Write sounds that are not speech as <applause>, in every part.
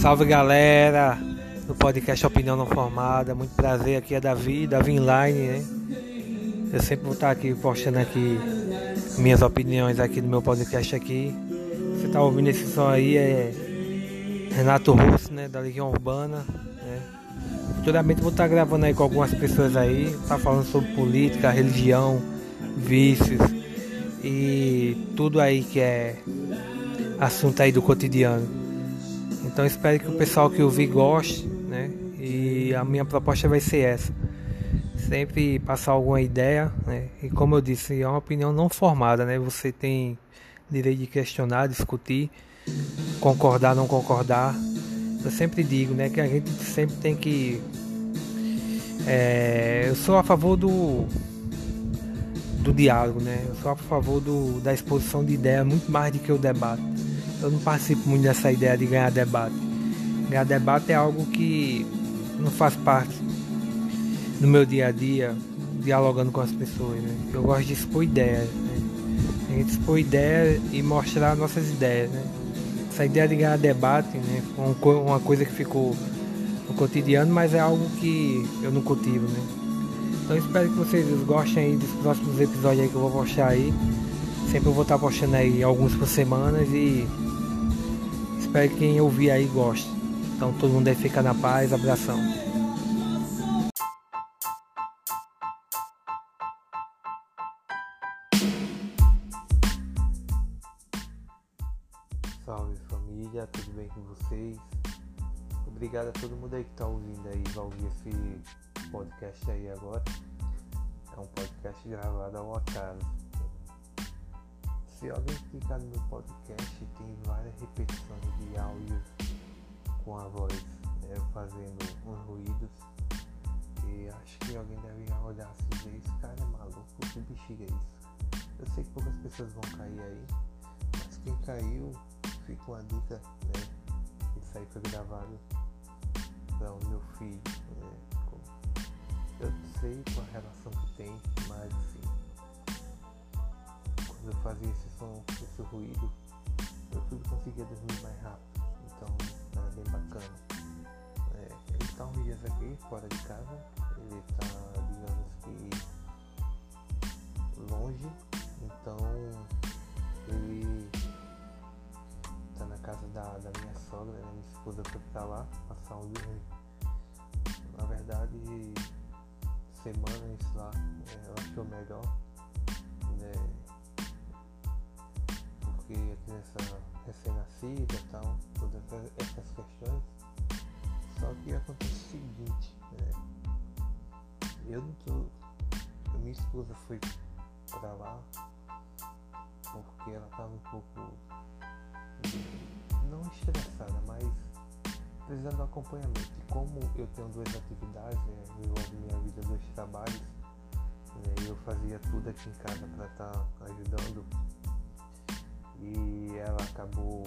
Salve galera do podcast Opinião Não Formada. Muito prazer, aqui é Davi, Davi Inline, né? Eu sempre vou estar aqui postando aqui minhas opiniões aqui no meu podcast aqui. Você tá ouvindo esse som aí é Renato Russo, né? Da Legião Urbana. Né? Futuramente vou estar gravando aí com algumas pessoas aí, tá falando sobre política, religião, vícios e tudo aí que é assunto aí do cotidiano. Então espero que o pessoal que ouvir goste, né? E a minha proposta vai ser essa. Sempre passar alguma ideia, né? E como eu disse, é uma opinião não formada, né? Você tem direito de questionar, discutir, concordar, não concordar. Eu sempre digo, né, que a gente sempre tem que é, eu sou a favor do do diálogo, né? Eu sou a favor do, da exposição de ideias muito mais do que o debate. Eu não participo muito dessa ideia de ganhar debate. Ganhar debate é algo que não faz parte do meu dia a dia, dialogando com as pessoas. Né? Eu gosto de expor ideias. Né? A gente expor ideias e mostrar nossas ideias. Né? Essa ideia de ganhar debate né? foi uma coisa que ficou no cotidiano, mas é algo que eu não cultivo. Né? Então espero que vocês gostem aí dos próximos episódios aí que eu vou postar aí. Sempre eu vou estar postando aí alguns por semana e Espero que quem ouvir aí goste. Então todo mundo aí fica na paz. Abração. Salve família, tudo bem com vocês? Obrigado a todo mundo aí que está ouvindo aí, vai ouvir esse podcast aí agora. É um podcast gravado ao acaso se alguém clicar no meu podcast, tem várias repetições de áudios com a voz né, fazendo uns ruídos. E acho que alguém deve olhar assim e dizer, esse cara é maluco, que bexiga é isso? Eu sei que poucas pessoas vão cair aí, mas quem caiu, fica uma dica, né? Isso aí foi gravado para o meu filho. Né? Eu sei qual a relação que tem, mas assim, eu fazia esse som, esse ruído, eu tudo conseguia dormir mais rápido. Então era bem bacana. É, ele está uns dias aqui, fora de casa. Ele está, digamos que, longe. Então ele está na casa da, da minha sogra, né? minha esposa foi pra lá, passar um dia. Na verdade, semanas lá, é, ela achou melhor. Né? Porque a criança recém-nascida e tal, todas essas questões. Só que acontece o seguinte, né? eu não tô. Minha esposa foi pra lá porque ela tava um pouco não estressada, mas precisando de acompanhamento. E como eu tenho duas atividades, né, envolve minha vida dois trabalhos, né, eu fazia tudo aqui em casa para estar tá ajudando e ela acabou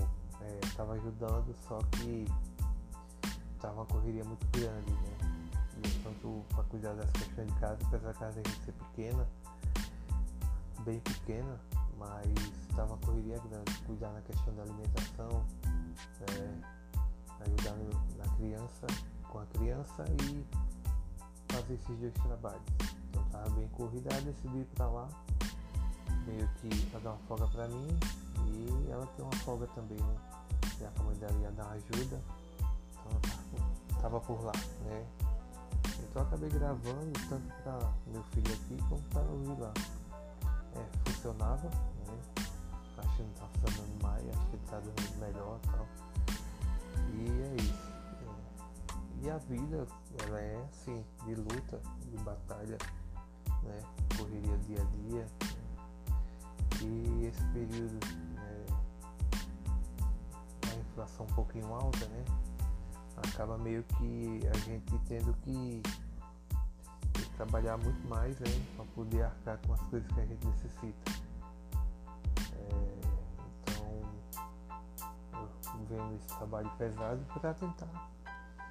estava é, ajudando, só que estava uma correria muito grande, né? E tanto para cuidar das questões de casa, apesar da casa ser pequena, bem pequena, mas estava uma correria grande, cuidar na questão da alimentação, é, ajudar na criança, com a criança e fazer esses dois trabalhos. Então estava bem corrida, decidi ir para lá, meio que para dar uma folga para mim e ela tem uma folga também, né? E a mãe dela ia dar ajuda. Então tava por lá, né? Então eu acabei gravando tanto para meu filho aqui como para ouvir lá. É, funcionava, né? Acho que não tá funcionando mais, acho que ele tá dormindo melhor e tal. E é isso. É. E a vida, ela é assim, de luta, de batalha, né? Correria dia a dia. E esse período inflação um pouquinho alta, né? Acaba meio que a gente tendo que trabalhar muito mais, né? Para poder arcar com as coisas que a gente necessita. É, então, eu vendo esse trabalho pesado para tentar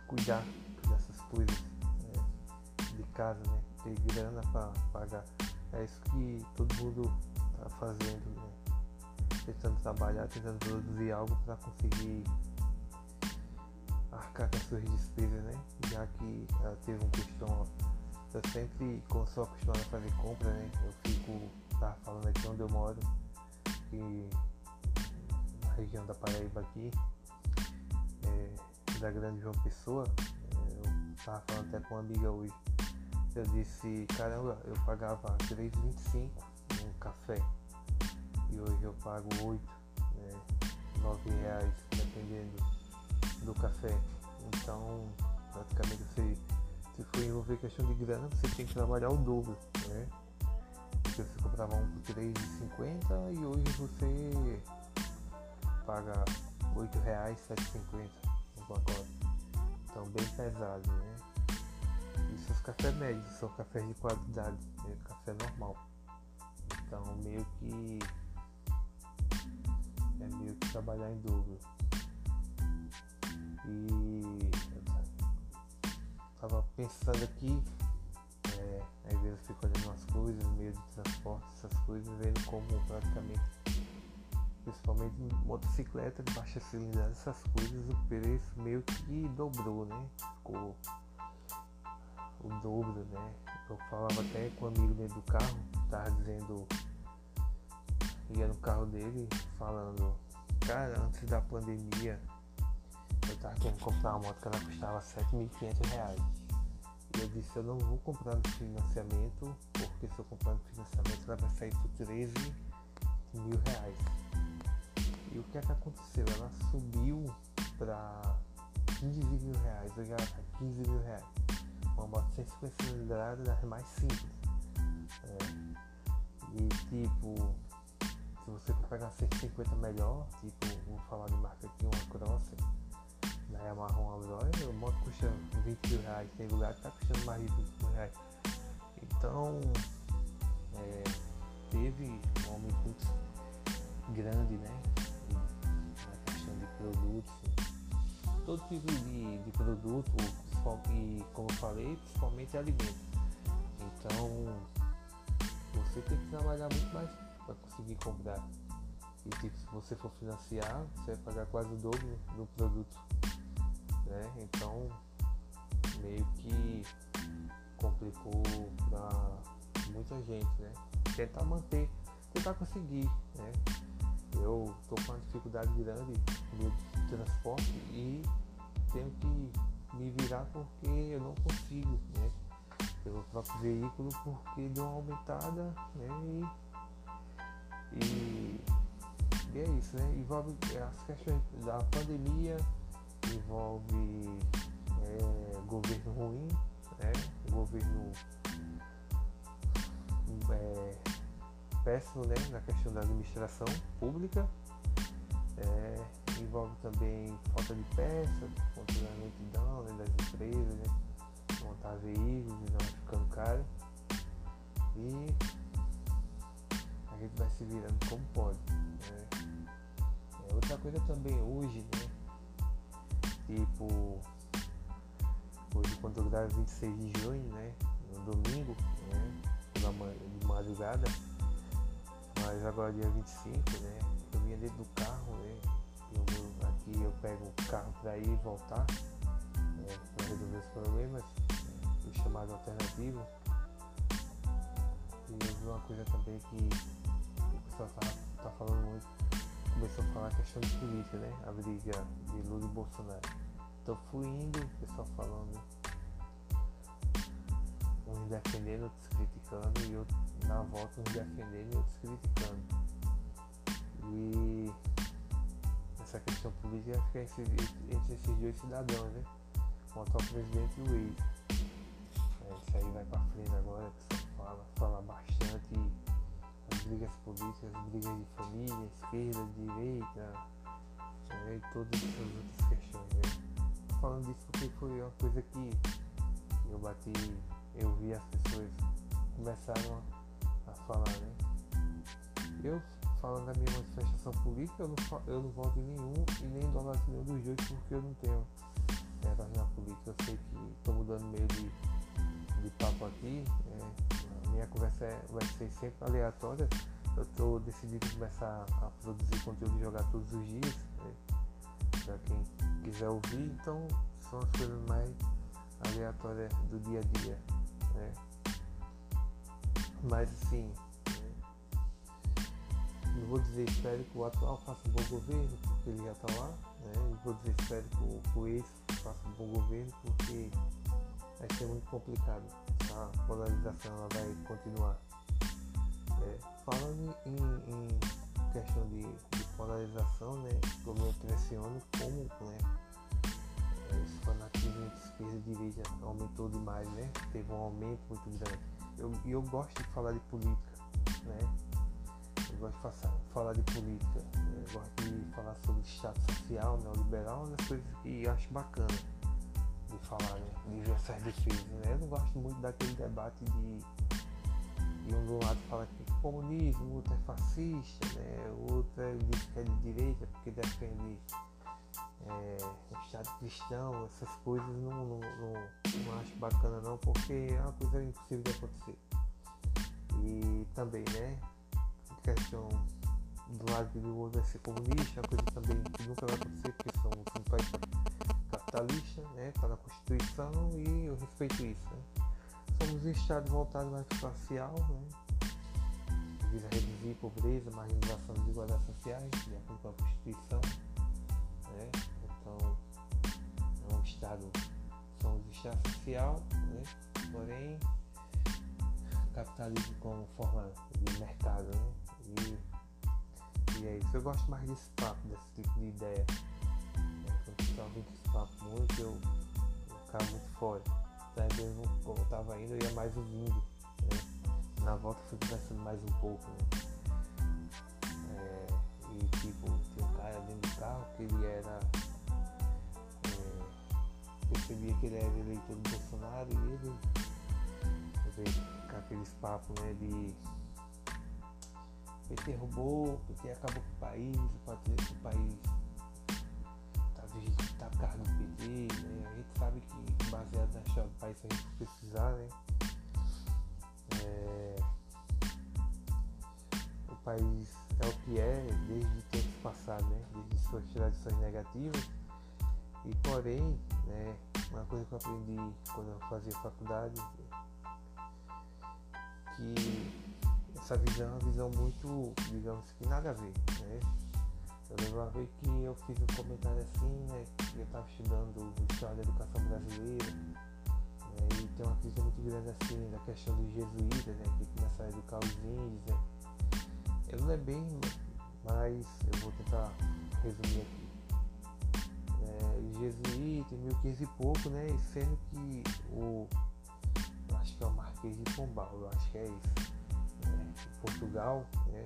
cuidar dessas coisas né? de casa, né? Ter grana para pagar. É isso que todo mundo fazendo, né? tentando trabalhar, tentando produzir algo para conseguir arcar com as suas despesas, né? Já que ela teve um costume, eu sempre, sou acostumado a fazer compra, né? Eu fico, tava falando aqui onde eu moro, que na região da Paraíba aqui, é, da Grande João Pessoa, é, eu tava falando até com uma amiga hoje. Eu disse, caramba, eu pagava 3,25 um café e hoje eu pago 8, né, 9 reais, dependendo do café. Então, praticamente você, se for envolver questão de grana, você tem que trabalhar o dobro, né? Porque você comprava um por 3,50 e hoje você paga 8 reais 7,50 no pacote. Então bem pesado, né? Isso os cafés médios, são cafés de qualidade, é café normal. Então meio que é meio que trabalhar em dobro. E eu tava pensando aqui, é, às vezes eu fico olhando umas coisas, meio de transporte, essas coisas, vendo como praticamente, principalmente motocicleta baixa cilindrada, essas coisas, o preço meio que dobrou, né? Ficou o dobro, né? Eu falava até com um amigo dentro do carro, tava dizendo, ia no carro dele falando, cara, antes da pandemia eu tava querendo comprar uma moto que ela custava 7.500 reais. E eu disse, eu não vou comprar no financiamento, porque se eu comprar no financiamento ela vai sair por 13 mil reais. E o que é que aconteceu? Ela subiu para 15 mil reais, hoje ela tá 15 mil reais. Uma moto sem cilindrada é mais simples. É. E tipo, se você for pegar 150 melhor, tipo, vou falar de marca aqui, uma Crosser da Yamaha Aurora, o moto custa 20 mil reais, tem lugar que tá custando mais de 20 mil reais. Então, é, teve um aumento muito grande, né? Na questão de produtos, todo tipo de, de produto, e como eu falei, principalmente alimentos. Então, você tem que trabalhar muito mais para conseguir comprar. E tipo, se você for financiar, você vai pagar quase o dobro do produto né? Então meio que complicou para muita gente, né? Tentar manter, tentar conseguir, né? Eu tô com uma dificuldade grande no transporte e tenho que me virar porque eu não consigo, né? Pelo próprio veículo porque deu uma aumentada, né? E, e, e é isso, né? Envolve as questões da pandemia, envolve é, governo ruim, né? governo é, péssimo né? na questão da administração pública, é, envolve também falta de peça, lentidão né? das empresas, né? montar veículos não ficando caro. E gente vai se virando como pode. Né? É, outra coisa também hoje, né? Tipo, hoje quando eu gravo 26 de junho, né? No domingo, né? De madrugada. Mas agora dia 25, né? Eu vinha dentro do carro, né? Eu, aqui eu pego o carro para ir e voltar. Né, para resolver os problemas. Né, o chamado alternativo. E uma coisa também que pessoal tá, tá falando muito começou a falar a questão de política, né? A briga de Lula e Bolsonaro. Então fui indo, o pessoal falando, uns defendendo, outros criticando, e outros na volta uns defendendo e outros criticando. E essa questão política fica entre, entre esses dois cidadãos, né? O atual presidente e. É, isso aí vai pra frente agora, o pessoal fala, fala bastante as brigas políticas, as brigas de família, esquerda, direita, é, e todas essas outras questões. Né? falando disso porque foi uma coisa que eu bati, eu vi as pessoas começaram a, falar, né? Eu falando da minha manifestação política, eu não, eu não voto em nenhum e nem do lado nenhum dos dois porque eu não tenho engajamento política. Eu sei que estou mudando meio de conversa é, vai ser sempre aleatória. Eu estou decidido começar a produzir conteúdo e jogar todos os dias. Né? Para quem quiser ouvir, então são as coisas mais aleatórias do dia a dia, né? Mas assim, não vou dizer espero que o atual faça um bom governo, porque ele já está lá, né? Não vou dizer espero que o, que o ex faça um bom governo, porque vai ser muito complicado. A polarização ela vai continuar. É, falando em, em questão de, de, polarização, né, eu impressiono como né, esse fanatismo entre esquerda e direita aumentou demais, né? Teve um aumento muito grande. E eu, eu gosto de falar de política, né? Eu gosto de falar, falar de política, eu gosto de falar sobre Estado social, neoliberal, né? coisas que eu acho bacana de falar, né? De essas defesas, né? Eu não gosto muito daquele debate de, de um do lado fala que é comunismo, outro é fascista, né? Outro é, que é de direita porque defende é, o Estado cristão, essas coisas não, não, não, não, acho bacana não, porque é uma coisa impossível de acontecer. E também, né, questão do lado do outro vai ser comunista, é uma coisa também que nunca vai acontecer, porque são um país capitalista, né, está na Constituição e eu respeito isso. Né. Somos um Estado voltado mais para social, né, visa reduzir pobreza, marginalização e desigualdades sociais, de acordo com a Constituição. Né? Então, é um Estado, somos Estado social, né? porém, capitalismo como forma de mercado. Né? E, e é isso. Eu gosto mais desse papo, desse tipo de ideia. Eu estava ouvindo esse papo muito, eu, eu ficava muito fora. Então, às vezes, como eu estava indo, eu ia mais ouvindo. Né? Na volta, fui conversando mais um pouco. Né? e tipo, tinha um cara dentro do carro que ele era. É, percebia que ele era eleitor do Bolsonaro e ele veio com aqueles papos né, de PT roubou, PT acabou com o país, o país tá, tá por causa do PT, né? A gente sabe que baseado na do país se a gente precisar, né? É, o país é o que é desde tempos passados, né? desde suas tradições negativas. E porém, né, uma coisa que eu aprendi quando eu fazia faculdade, que essa visão é uma visão muito, digamos que nada a ver. Né? Eu lembro uma vez que eu fiz um comentário assim, né, que eu estava estudando história da educação brasileira, né, e tem uma crítica muito grande assim da questão dos jesuítas, né, que começaram a educar os índios, né, eu não é bem, mas eu vou tentar resumir aqui. É, jesuíta, em 1500 e pouco, né? Sendo que o. Acho que é o Marquês de Pombal, eu acho que é isso. Né, Portugal, né?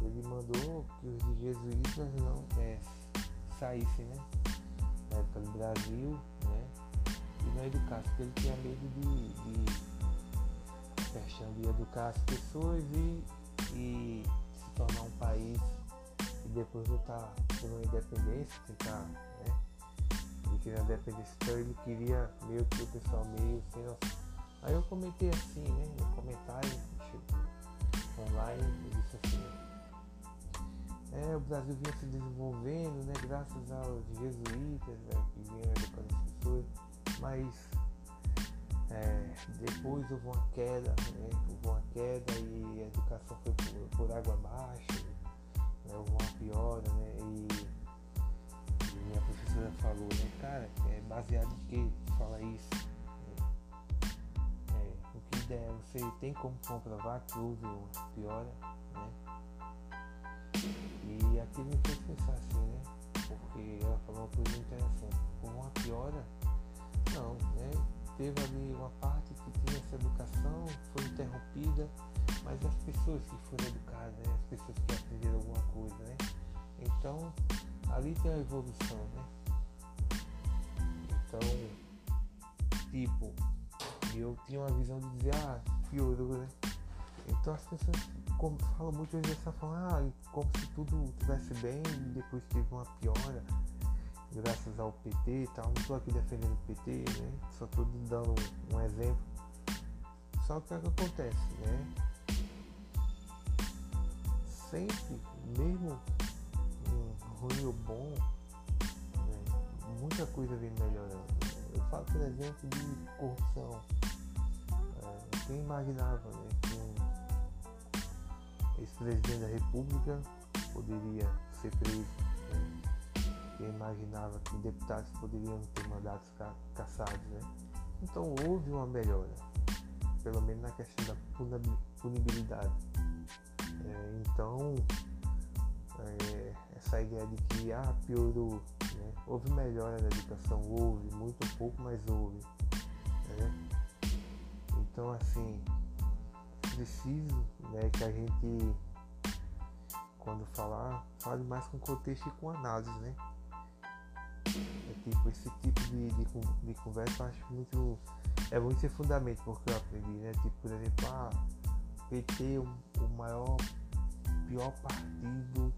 Ele mandou que os jesuítas não é, saíssem, né? Na época do Brasil, né? E não educassem, porque ele tinha medo de, de questão de educar as pessoas e e se tornar um país e depois lutar por uma independência, tentar, né? Ele queria independência, então ele queria meio que o pessoal meio sem noção. Aí eu comentei assim, né? No comentário online, eu disse assim, é, o Brasil vinha se desenvolvendo, né, graças aos jesuítas né, que vinham educando as pessoas, mas é, depois houve uma queda, né? houve uma queda e a educação foi por, por água abaixo, né? houve uma piora, né? E, e, minha professora falou, né, cara, é baseado em que fala isso? É, o que der, você tem como comprovar que houve uma piora, né? E aquilo me fez pensar assim, né? Porque ela falou uma coisa interessante, com uma piora, não, né? teve ali uma parte que tinha essa educação, foi interrompida, mas as pessoas que foram educadas, né? as pessoas que aprenderam alguma coisa, né? Então, ali tem a evolução, né? Então, tipo, eu tinha uma visão de dizer, ah, piorou, né? Então as pessoas como, falam muitas vezes, ah, como se tudo estivesse bem e depois teve uma piora graças ao PT e tal. Não estou aqui defendendo o PT, né? Só estou dando um exemplo. Só que o que acontece, né? Sempre, mesmo ruim ou bom, né? muita coisa vem melhorando. Eu falo, por exemplo, de corrupção. É, quem imaginava né, ex-presidente da república poderia ser preso? Né? Quem imaginava que deputados poderiam ter mandatos ca caçados? Né? Então houve uma melhora, pelo menos na questão da punibilidade. É, então é, essa ideia de que ah, piorou, né? houve melhora na educação, houve, muito pouco, mas houve. Né? Então assim, preciso né, que a gente quando falar, fale mais com contexto e com análise, né? É tipo, esse tipo de, de, de conversa eu acho muito. É muito sem fundamento porque eu aprendi, né? Tipo, por exemplo, ah, PT, o, o maior, pior partido,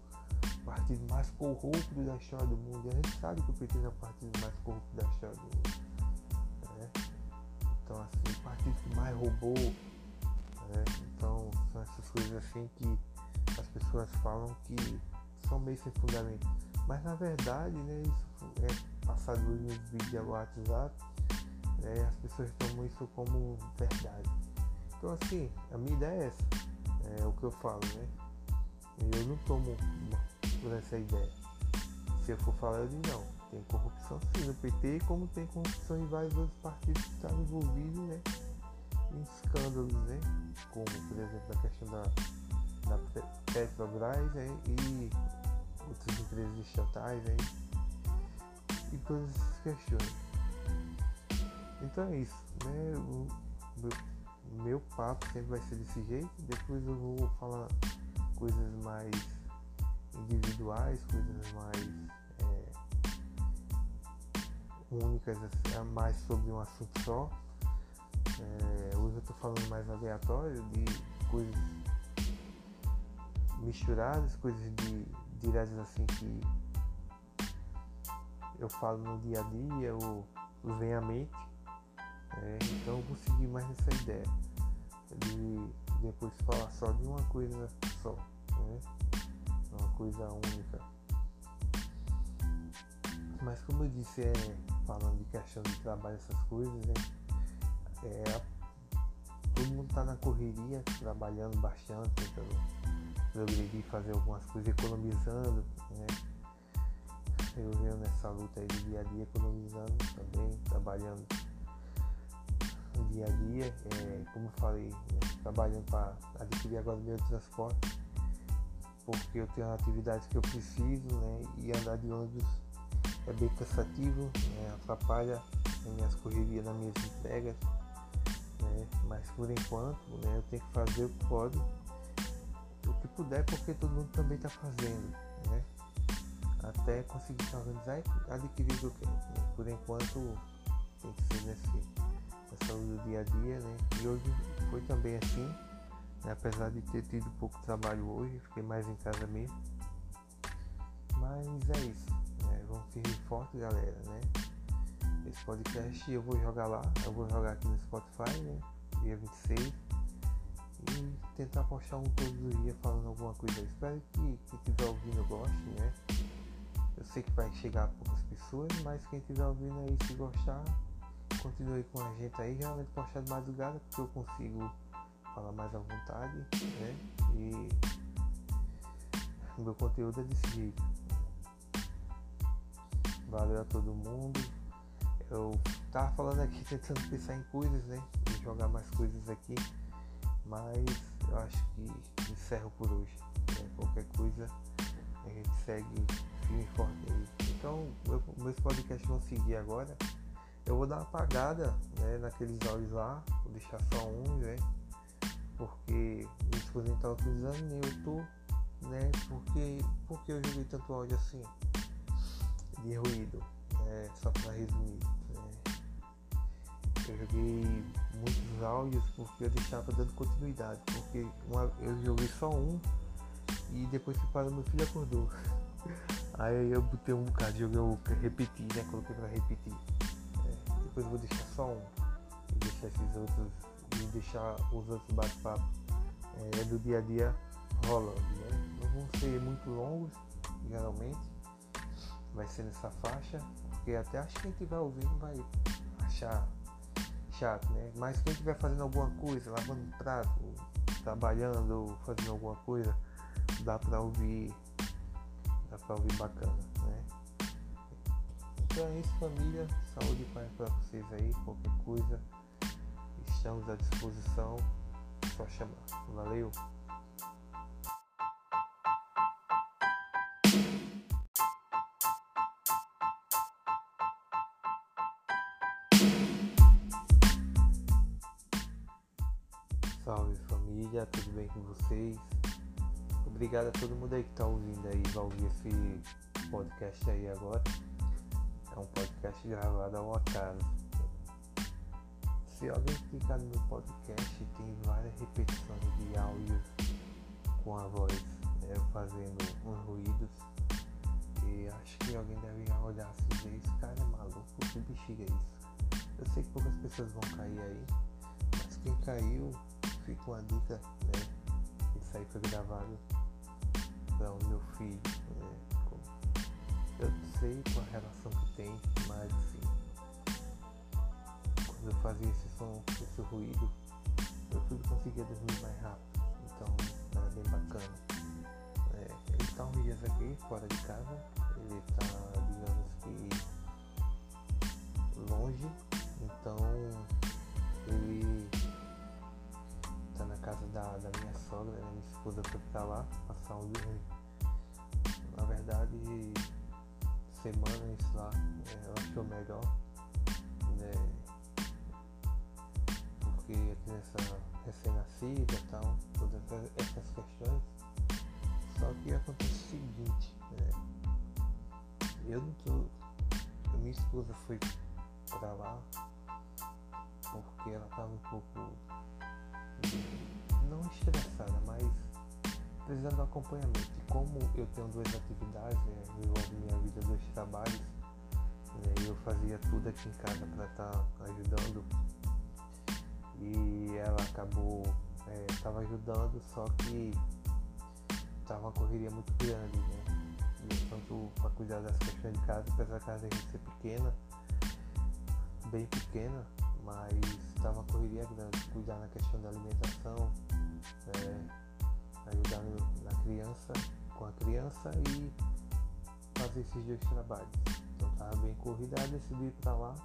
partido mais corrupto da história do mundo. E a gente sabe que o PT é o partido mais corrupto da história do mundo. Né? Então, assim, o partido que mais roubou. Né? Então, são essas coisas assim que as pessoas falam que são meio sem fundamento. Mas na verdade, né, isso é passado nos vídeos do WhatsApp, né, as pessoas tomam isso como verdade. Então assim, a minha ideia é essa, é o que eu falo, né? Eu não tomo por essa ideia. Se eu for falar, eu digo não. Tem corrupção sim no PT, como tem corrupção em vários outros partidos que estão envolvidos né, em escândalos, né? Como por exemplo a questão da, da Petrobras né, e outras empresas estatais aí, e todas essas questões. Então é isso, né? O meu, meu papo sempre vai ser desse jeito, depois eu vou falar coisas mais individuais, coisas mais é, únicas, assim, mais sobre um assunto só. É, hoje eu estou falando mais aleatório de coisas misturadas, coisas de diretas assim que eu falo no dia a dia ou vem à mente. É, então eu vou seguir mais nessa ideia de depois falar só de uma coisa só, né? uma coisa única. Mas como eu disse, é, falando de questão de trabalho, essas coisas, né? É, todo mundo está na correria, trabalhando bastante, tentando progredir, fazer algumas coisas, economizando, né? Eu venho nessa luta aí de dia a dia, economizando também, trabalhando dia a dia, é, como eu falei, né? trabalhando para adquirir agora meu transporte, porque eu tenho atividades que eu preciso, né? E andar de ônibus é bem cansativo, né? atrapalha as minhas correrias nas minhas entregas, né? Mas por enquanto, né? Eu tenho que fazer o que pode o que puder, porque todo mundo também está fazendo, né? Até conseguir se organizar e adquirir o que eu quero. Né? Por enquanto, tem que ser nesse, nessa do dia a dia, né? E hoje foi também assim, né? apesar de ter tido pouco trabalho hoje, fiquei mais em casa mesmo. Mas é isso, né? Vamos firme forte, galera, né? Esse podcast eu vou jogar lá, eu vou jogar aqui no Spotify, né? Dia 26 e tentar postar um todos os dias falando alguma coisa. Espero que quem estiver ouvindo goste, né? Eu sei que vai chegar a poucas pessoas, mas quem estiver ouvindo aí, se gostar, continue com a gente aí. Geralmente postar de madrugada porque eu consigo falar mais à vontade, né? E meu conteúdo é desse jeito. Valeu a todo mundo. Eu tava falando aqui <laughs> tentando pensar em coisas, né? E jogar mais coisas aqui. Mas eu acho que encerro por hoje. Né? Qualquer coisa a gente segue firme e forte aí. Então meu, meus podcasts vão seguir agora. Eu vou dar uma apagada né, naqueles áudios lá, vou deixar só um, né? Porque minha esposa não está utilizando nem eu tô, né? Porque, porque eu joguei tanto áudio assim de ruído, né? Só para resumir. Joguei muitos áudios porque eu deixava dando continuidade. Porque uma, eu joguei só um e depois que parou meu filho acordou. <laughs> Aí eu botei um bocado, joguei o repetir, né? Coloquei pra repetir. É, depois eu vou deixar só um. E deixar esses outros. E deixar os outros bate-papo é, do dia a dia rolando. Né? Não vão ser muito longos, geralmente. vai ser nessa faixa, porque até acho que quem estiver ouvindo vai achar chato, né? Mas quem estiver fazendo alguma coisa, lavando prato, trabalhando, fazendo alguma coisa, dá pra ouvir, dá pra ouvir bacana, né? Então é isso família, saúde e paz pra vocês aí, qualquer coisa, estamos à disposição, só chamar. Valeu! Família, tudo bem com vocês? Obrigado a todo mundo aí que tá ouvindo aí, vai ouvir esse podcast aí agora. É um podcast gravado ao acaso. Se alguém clicar no meu podcast, tem várias repetições de áudios com a voz né, fazendo uns ruídos. E acho que alguém deve olhar assim e esse cara é maluco, que bexiga é isso? Eu sei que poucas pessoas vão cair aí, mas quem caiu fica uma dica, né? Isso aí foi gravado para o meu filho, né? Eu não sei qual a relação que tem, mas assim, quando eu fazia esse som, esse ruído, meu filho conseguia dormir mais rápido, então era bem bacana. É, ele está uns dias aqui, fora de casa, ele está, digamos que, longe, então ele casa da, da minha sogra, né? minha esposa foi pra lá passar um dia. Na verdade, semanas lá, é, ela achou melhor, né? Porque a criança recém-nascida e tal, todas essas questões. Só que acontece o seguinte, né? Eu não tô. Minha esposa foi pra lá porque ela tava um pouco estressada, mas precisando do acompanhamento. E como eu tenho duas atividades, né, envolve minha vida dois trabalhos, né, eu fazia tudo aqui em casa para estar tá ajudando e ela acabou estava é, ajudando, só que estava uma correria muito grande, né? Tanto para cuidar das questões de casa, apesar da casa ser pequena, bem pequena, mas estava uma correria grande, cuidar na questão da alimentação, é, ajudar na criança, com a criança e fazer esses dois trabalhos. Então estava bem corrida, decidi ir para lá,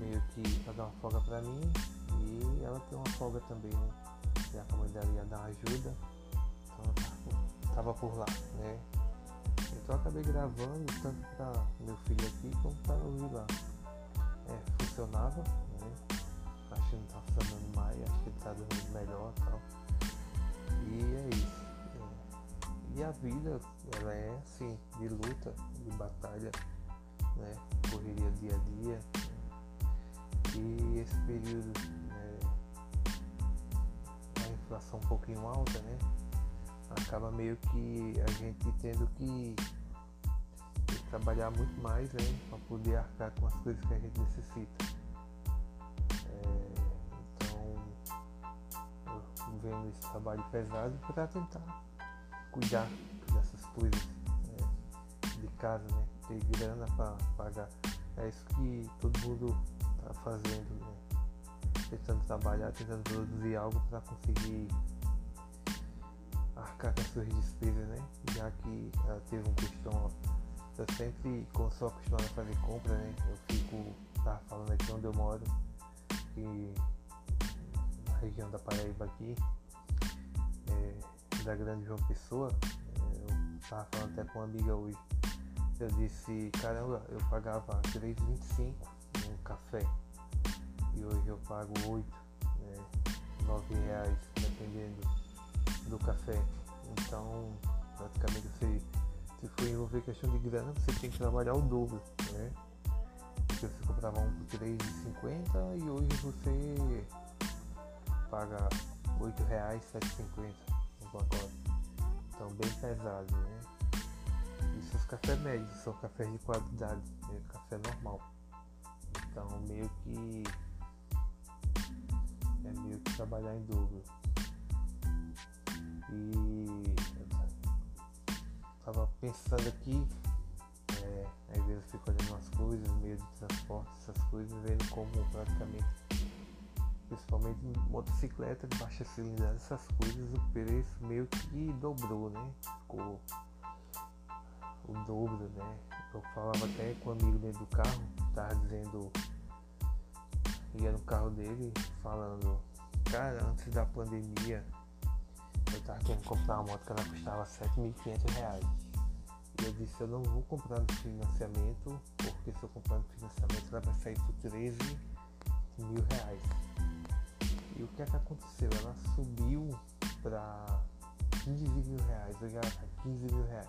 meio que para dar uma folga para mim e ela tem uma folga também, né? Que a dela ia dar ajuda, então eu tava por lá, né? Então acabei gravando tanto para meu filho aqui como para ouvir lá. É, funcionava, que não tá funcionando mais, acho que ele tá dormindo melhor e tal. E é isso. É. E a vida, ela é assim, de luta, de batalha, né? Correria dia a dia. Né? E esse período, né? a inflação um pouquinho alta, né? Acaba meio que a gente tendo que trabalhar muito mais né, para poder arcar com as coisas que a gente necessita. Vendo esse trabalho pesado para tentar cuidar dessas coisas né, de casa, né? Ter grana para pagar. É isso que todo mundo está fazendo, né? Tentando trabalhar, tentando produzir algo para conseguir arcar com as suas despesas, né? Já que ela teve um questão, eu sempre, como sou acostumado a fazer compra, né? Eu fico, tá falando aqui onde eu moro, que região da Paraíba aqui, da grande João Pessoa, é, eu estava falando até com uma amiga hoje, eu disse, caramba, eu pagava 3,25 num café e hoje eu pago 8, né, 9 reais dependendo do café. Então praticamente você se for envolver questão de grana, você tem que trabalhar o dobro, né? Porque você comprava um por 3,50 e hoje você paga R$ 8,750 no pacote. Então bem pesado, né? Isso os cafés médios, são cafés de qualidade, é café normal. Então meio que é meio que trabalhar em dobro. E tava pensando aqui, é, Às vezes eu fico olhando umas coisas, meio de transporte, essas coisas, vendo como praticamente, principalmente motocicleta de baixa cilindrada, essas coisas, o preço meio que dobrou, né? Ficou o dobro, né? Eu falava até com um amigo dentro do carro, tava dizendo, ia no carro dele falando, cara, antes da pandemia eu tava querendo comprar uma moto que ela custava 7.500 reais. E eu disse, eu não vou comprar no financiamento, porque se eu comprar no financiamento ela vai sair por 13 mil reais. E o que é que aconteceu? Ela subiu para 15 mil reais, ela tá 15 mil reais.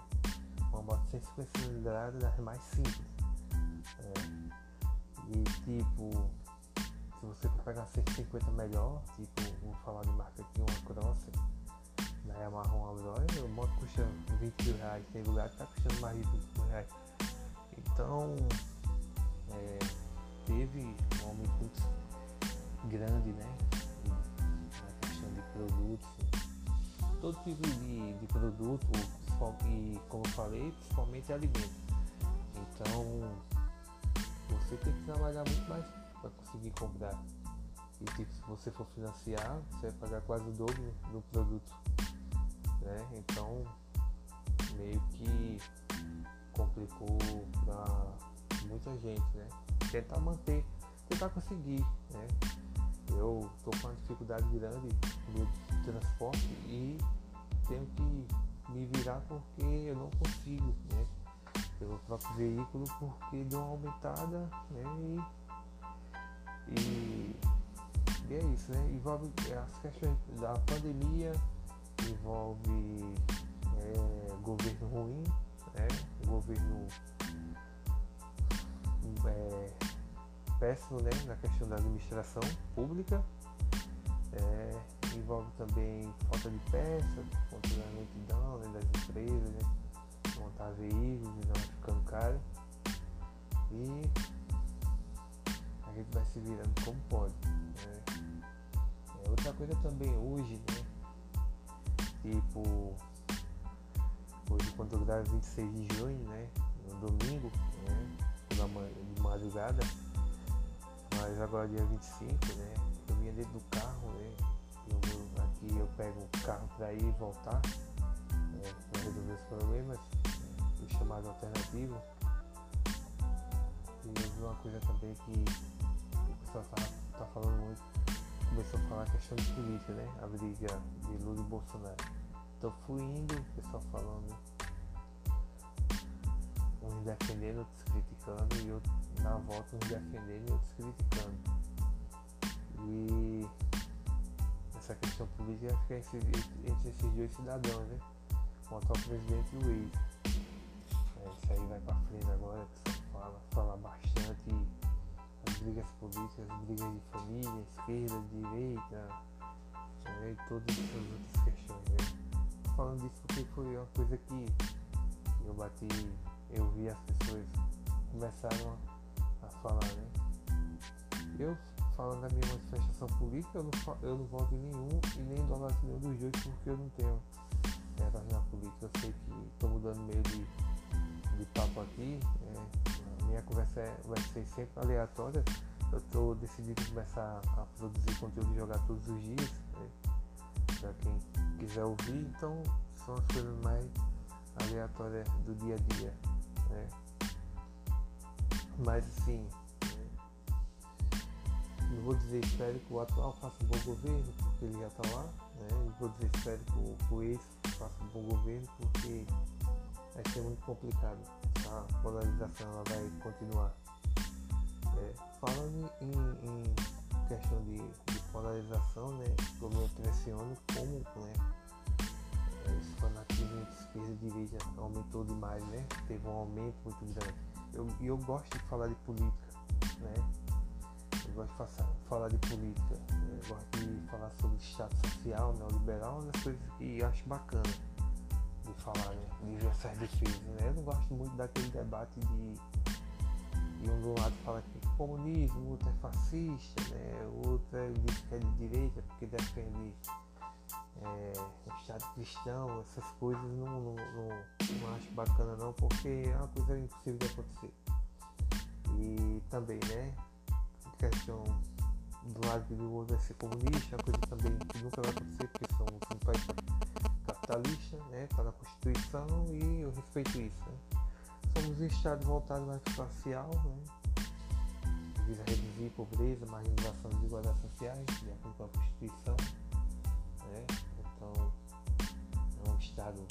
Uma moto 150 cilindradas das mais simples. É. E tipo, se você for pegar 150 melhor, tipo, vou falar de marca aqui, uma Crosser na Yamaha uma Bros, o moto custa 20 mil reais, tem lugar que tá custando mais de 20 mil reais. Então, é, teve um aumento grande, né? Produtos, todo tipo de, de produto, e como eu falei, principalmente alimentos. Então, você tem que trabalhar muito mais para conseguir comprar. E tipo, se você for financiar, você vai pagar quase o dobro do produto. Né? Então meio que complicou para muita gente, né? Tentar manter, tentar conseguir, né? Eu tô com uma dificuldade grande no transporte e tenho que me virar porque eu não consigo, né? Pelo próprio veículo porque deu uma aumentada, né? E e, e é isso, né? Envolve as questões da pandemia, envolve é, governo ruim, né? governo é, péssimo né? na questão da administração pública. É, envolve também falta de peça, controle lentidão né? das empresas, né? montar veículos e não ficando caro. E a gente vai se virando como pode. Né? É, outra coisa também hoje, né? Tipo, hoje quando eu gravo 26 de junho, né? No domingo, né? De madrugada. Mas agora dia 25, né? Eu vinha dentro do carro, né? Eu, aqui eu pego o carro para ir e voltar. Né, para resolver os problemas. O chamado alternativo. E eu vi uma coisa também que pessoal tá, tá falando muito, começou a falar a questão de política, né? A briga de Lula e Bolsonaro. Então fui indo, o pessoal falando, uns defendendo, outros criticando, e outros na volta uns defendendo e outros criticando. E essa questão política fica entre esses dois cidadãos, né? O atual presidente e o ex. É, isso aí vai pra frente agora, fala, fala bastante brigas políticas, brigas de família, esquerda, direita, né, e todas essas outras questões. Né? Falando disso porque foi uma coisa que eu bati, eu vi as pessoas começaram a, a falar, né? Eu falando da minha manifestação política, eu não, eu não voto em nenhum e nem do lado nenhum dos dois porque eu não tenho metas na política. Eu sei que estou mudando meio de, de papo aqui. É, minha conversa é, vai ser sempre aleatória. Eu estou decidido começar a produzir conteúdo e jogar todos os dias. Né? Para quem quiser ouvir, então são as coisas mais aleatórias do dia a dia. Né? Mas assim, né? não vou dizer espero que o atual faça um bom governo, porque ele já está lá. Né? Não vou dizer espero que o ex faça um bom governo, porque vai ser muito complicado a polarização ela vai continuar. É, falando em, em questão de, de, polarização, né, eu me impressiono como né, esse fanatismo entre esquerda e direita aumentou demais, né? Teve um aumento muito grande. E eu, eu gosto de falar de política, né? Eu gosto de falar de política, né? eu gosto de falar sobre estado social, neoliberal, né? as coisas que eu acho bacana de falar, né? De essas defesas, né? Eu não gosto muito daquele debate de. E um do lado fala que é comunismo, outro é fascista, né? Outro é, diz é de direita porque defende é, Estado cristão, essas coisas não, não, não, não acho bacana não, porque é uma coisa impossível de acontecer. E também, né, questão do lado que o outro vai ser comunista, uma coisa também que nunca vai acontecer, porque somos um país capitalista, né, está na Constituição e eu respeito isso. Né. Somos um Estado voltado mais para social, né, visa reduzir pobreza, marginalização e desigualdades sociais, de acordo com a Constituição. Né, é um Estado,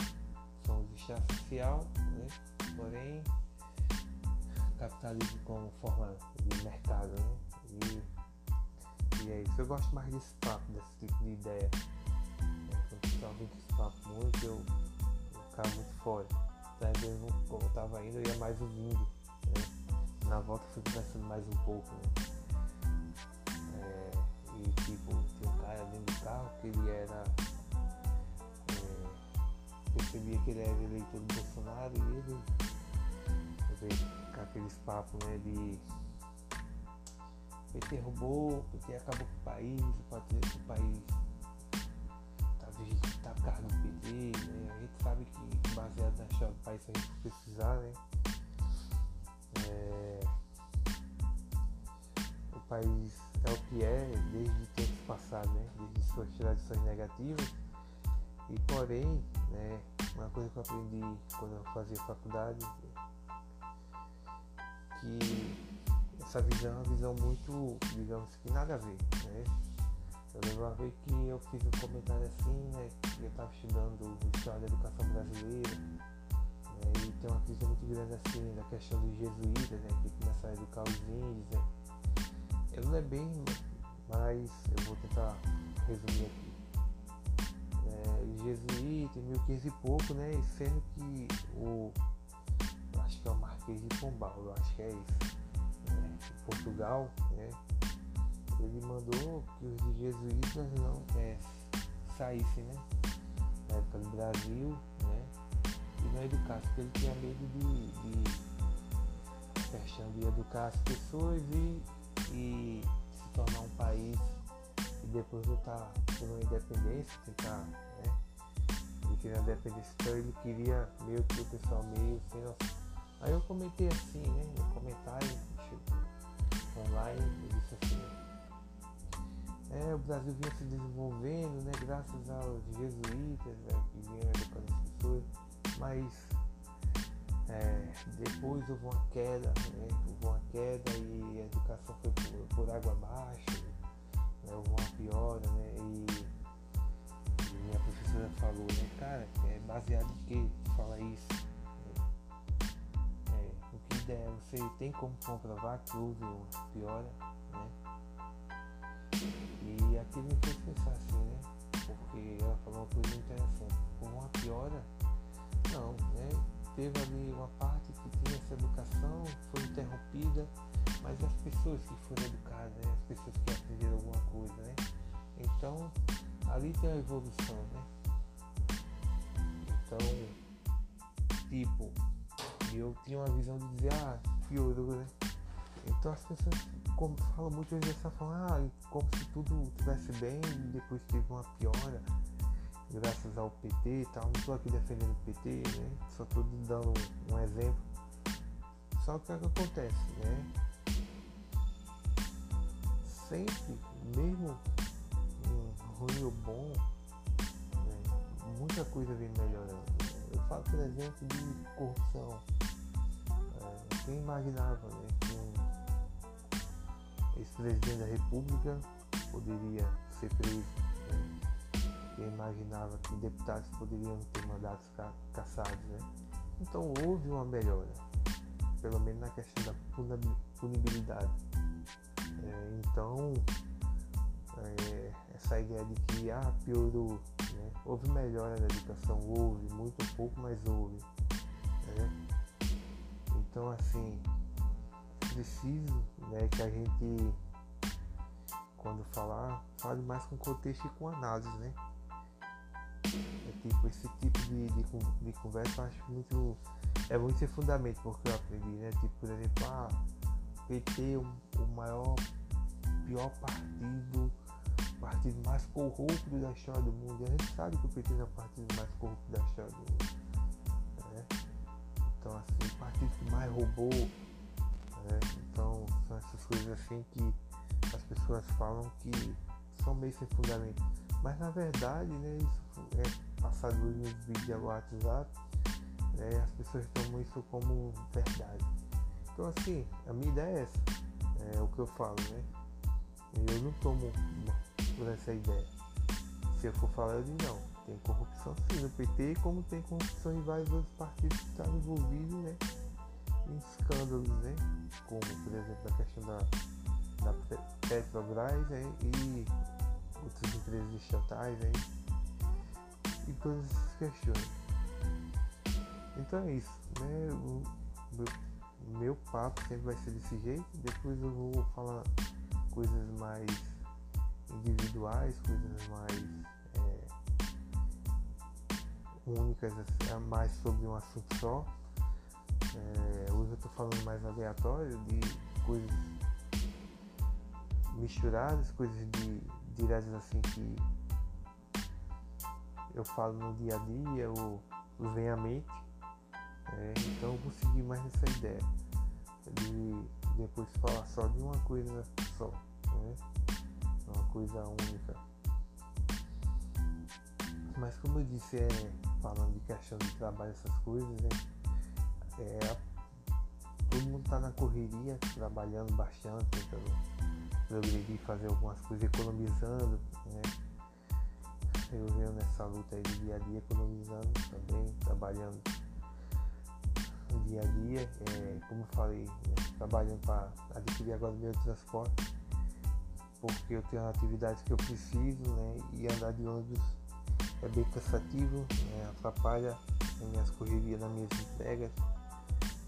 somos um Estado social, né, porém capitalismo como forma de mercado, né? E, e é isso. Eu gosto mais desse papo, desse tipo de ideia. Né? Quando eu vendo esse papo muito, eu, eu ficava muito fora. Às vezes, como eu estava indo, eu ia mais ouvindo. Né? Na volta fui conversando mais um pouco. Né? É, e tipo, tinha um cara dentro do carro que ele era. Percebia que ele era eleitor do Bolsonaro e ele. aqueles papos né, de PT roubou, PT acabou com o país, o país tá, tá cargo do PT, né? A gente sabe que baseado na história do país, a gente precisar, né? É, o país é o que é desde tempos passados, né? Desde suas tradições negativas. E porém, né, uma coisa que eu aprendi quando eu fazia faculdade, que essa visão é uma visão muito, digamos que nada a ver, né? Eu lembro uma vez que eu fiz um comentário assim, né? Que eu estava estudando história da educação brasileira, né, e tem uma crise muito grande assim da questão dos jesuítas, né? Que começaram a educar os índios, né? Eu não é bem, mas eu vou tentar resumir aqui. Os jesuítas, em 1500 e pouco, né? E sendo que o. Acho que é o Marquês de Pombal, eu acho que é isso Portugal, né, ele mandou que os jesuítas não é, saíssem, né, na época do Brasil, né, e não educassem, porque ele tinha medo de, de questão de educar as pessoas e, e se tornar um país e depois lutar por uma independência, tentar, né, ele queria independência, então ele queria meio que o pessoal meio sem noção. Aí eu comentei assim, né, no comentário, online, ele disse assim, é, o Brasil vinha se desenvolvendo, né, graças aos jesuítas né, que vinham educando as pessoas, mas é, depois houve uma queda, né, houve uma queda e a educação foi por, por água abaixo, né, houve uma piora, né, e, minha professora falou, né, cara, é baseado em que fala isso? ideia, você tem como comprovar que houve uma piora, né? E aquilo me fez pensar assim, né? Porque ela falou uma coisa interessante. Com uma piora, não, né? Teve ali uma parte que tinha essa educação, foi interrompida, mas as pessoas que foram educadas, né? as pessoas que aprenderam alguma coisa, né? Então, ali tem a evolução, né? Então, tipo, eu tinha uma visão de dizer, ah, piorou, né? Então as pessoas como, falam muito vezes dessa forma, ah, como se tudo estivesse bem e depois teve uma piora, graças ao PT e tal. Não estou aqui defendendo o PT, né? Só estou dando um exemplo. Só que o que acontece, né? Sempre, mesmo ruim ou bom, né? muita coisa vem melhorando. Eu falo, por exemplo, de corrupção. É, quem imaginava né, que um ex-presidente da República poderia ser preso? Né? Quem imaginava que deputados poderiam ter mandatos ca caçados? Né? Então houve uma melhora, pelo menos na questão da punibilidade. É, então, é, essa ideia de que ah, piorou Houve melhora na educação, houve, muito pouco, mas houve. Né? Então assim, preciso né, que a gente quando falar, fale mais com contexto e com análise, né? É tipo, esse tipo de, de, de conversa eu acho muito. É muito sem fundamento porque eu aprendi, né? Tipo, por exemplo, ah, PT o, o maior, pior partido partido mais corrupto da história do mundo. E a gente sabe que o PT é o partido mais corrupto da história do mundo. Né? Então, assim, o partido que mais roubou. Né? Então, são essas coisas assim que as pessoas falam que são meio sem fundamento. Mas na verdade, né, isso é passado nos vídeos WhatsApp, né, as pessoas tomam isso como verdade. Então assim, a minha ideia é essa, é o que eu falo, né? Eu não tomo por essa ideia. Se eu for falar, eu digo não. Tem corrupção sim no PT, como tem corrupção em vários outros partidos que estão envolvidos né, em escândalos, né? Como, por exemplo, a questão da, da Petrobras né, e outras empresas estatais né, e todas essas questões. Então é isso, né? O meu, meu papo sempre vai ser desse jeito. Depois eu vou falar coisas mais individuais, coisas mais é, únicas, é mais sobre um assunto só. É, hoje eu estou falando mais aleatório de coisas misturadas, coisas de diretas assim que eu falo no dia a dia ou vem à mente. É, então eu vou seguir mais nessa ideia de depois falar só de uma coisa só, né? Coisa única. Mas como eu disse, é, falando de questão de trabalho, essas coisas, né? É, todo mundo está na correria, trabalhando bastante, tentando progredir, fazer algumas coisas, economizando, né? Eu venho nessa luta aí de dia a dia, economizando também, trabalhando dia a dia, é, como eu falei, né, trabalhando para adquirir agora o meu transporte, porque eu tenho atividades que eu preciso, né, e andar de ônibus é bem cansativo, né, atrapalha as minhas correrias nas minhas entregas,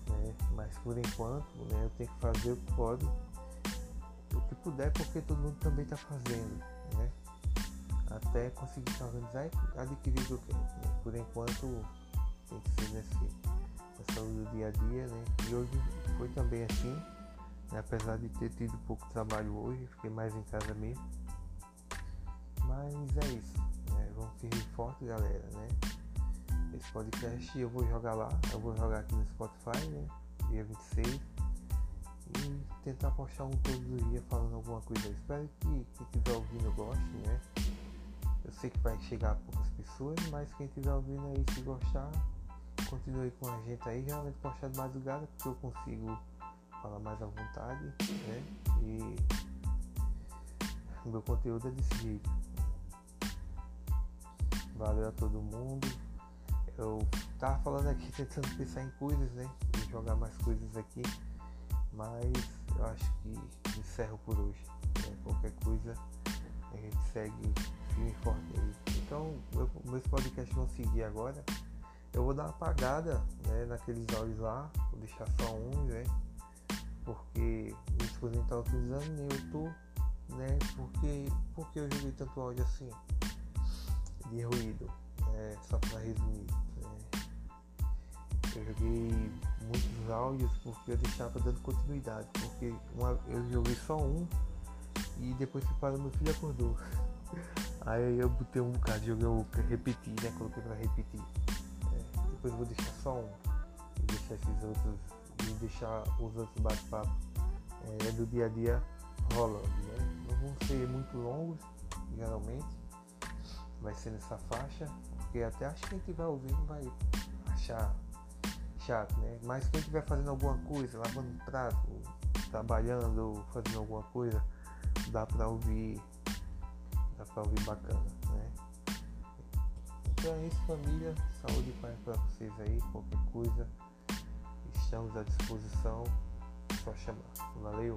né, mas por enquanto né, eu tenho que fazer o que pode, o que puder, porque todo mundo também está fazendo, né, até conseguir se organizar e adquirir o que eu quero. Né, por enquanto tem que ser nesse a saúde do dia a dia, né? E hoje foi também assim? Apesar de ter tido pouco trabalho hoje, fiquei mais em casa mesmo. Mas é isso, né? Vamos firme forte, galera, né? Esse podcast eu vou jogar lá, eu vou jogar aqui no Spotify, né? Dia 26. E tentar postar um todos os dias falando alguma coisa. Espero que quem estiver ouvindo goste, né? Eu sei que vai chegar a poucas pessoas, mas quem estiver ouvindo aí se gostar, continue com a gente aí, geralmente postar de madrugada porque eu consigo falar mais à vontade, né? E meu conteúdo é desse jeito. Valeu a todo mundo. Eu tava falando aqui <laughs> tentando pensar em coisas, né? E jogar mais coisas aqui. Mas eu acho que encerro por hoje. Né? Qualquer coisa a gente segue firme e forte aí. Então meus podcasts vão seguir agora. Eu vou dar uma apagada né, naqueles áudios lá, vou deixar só um, né? Porque esposa não tá utilizando, tô, né? Porque, porque eu joguei tanto áudio assim de ruído, né? Só para resumir. Né? Eu joguei muitos áudios porque eu deixava dando continuidade, porque uma, eu joguei só um e depois que parou meu filho acordou. <laughs> Aí eu botei um bocado, joguei o repetir, né? Coloquei para repetir depois vou deixar só um e deixar esses outros e deixar os outros bate-papo é, do dia a dia rolando, né? Não vão ser muito longos, geralmente, vai ser nessa faixa, porque até acho que quem estiver ouvindo vai achar chato, né? Mas quem estiver fazendo alguma coisa, lavando prato, trabalhando, fazendo alguma coisa, dá pra ouvir, dá pra ouvir bacana, né? Então é isso, família. Saúde e paz para vocês aí. Qualquer coisa, estamos à disposição. Só chamar. Valeu!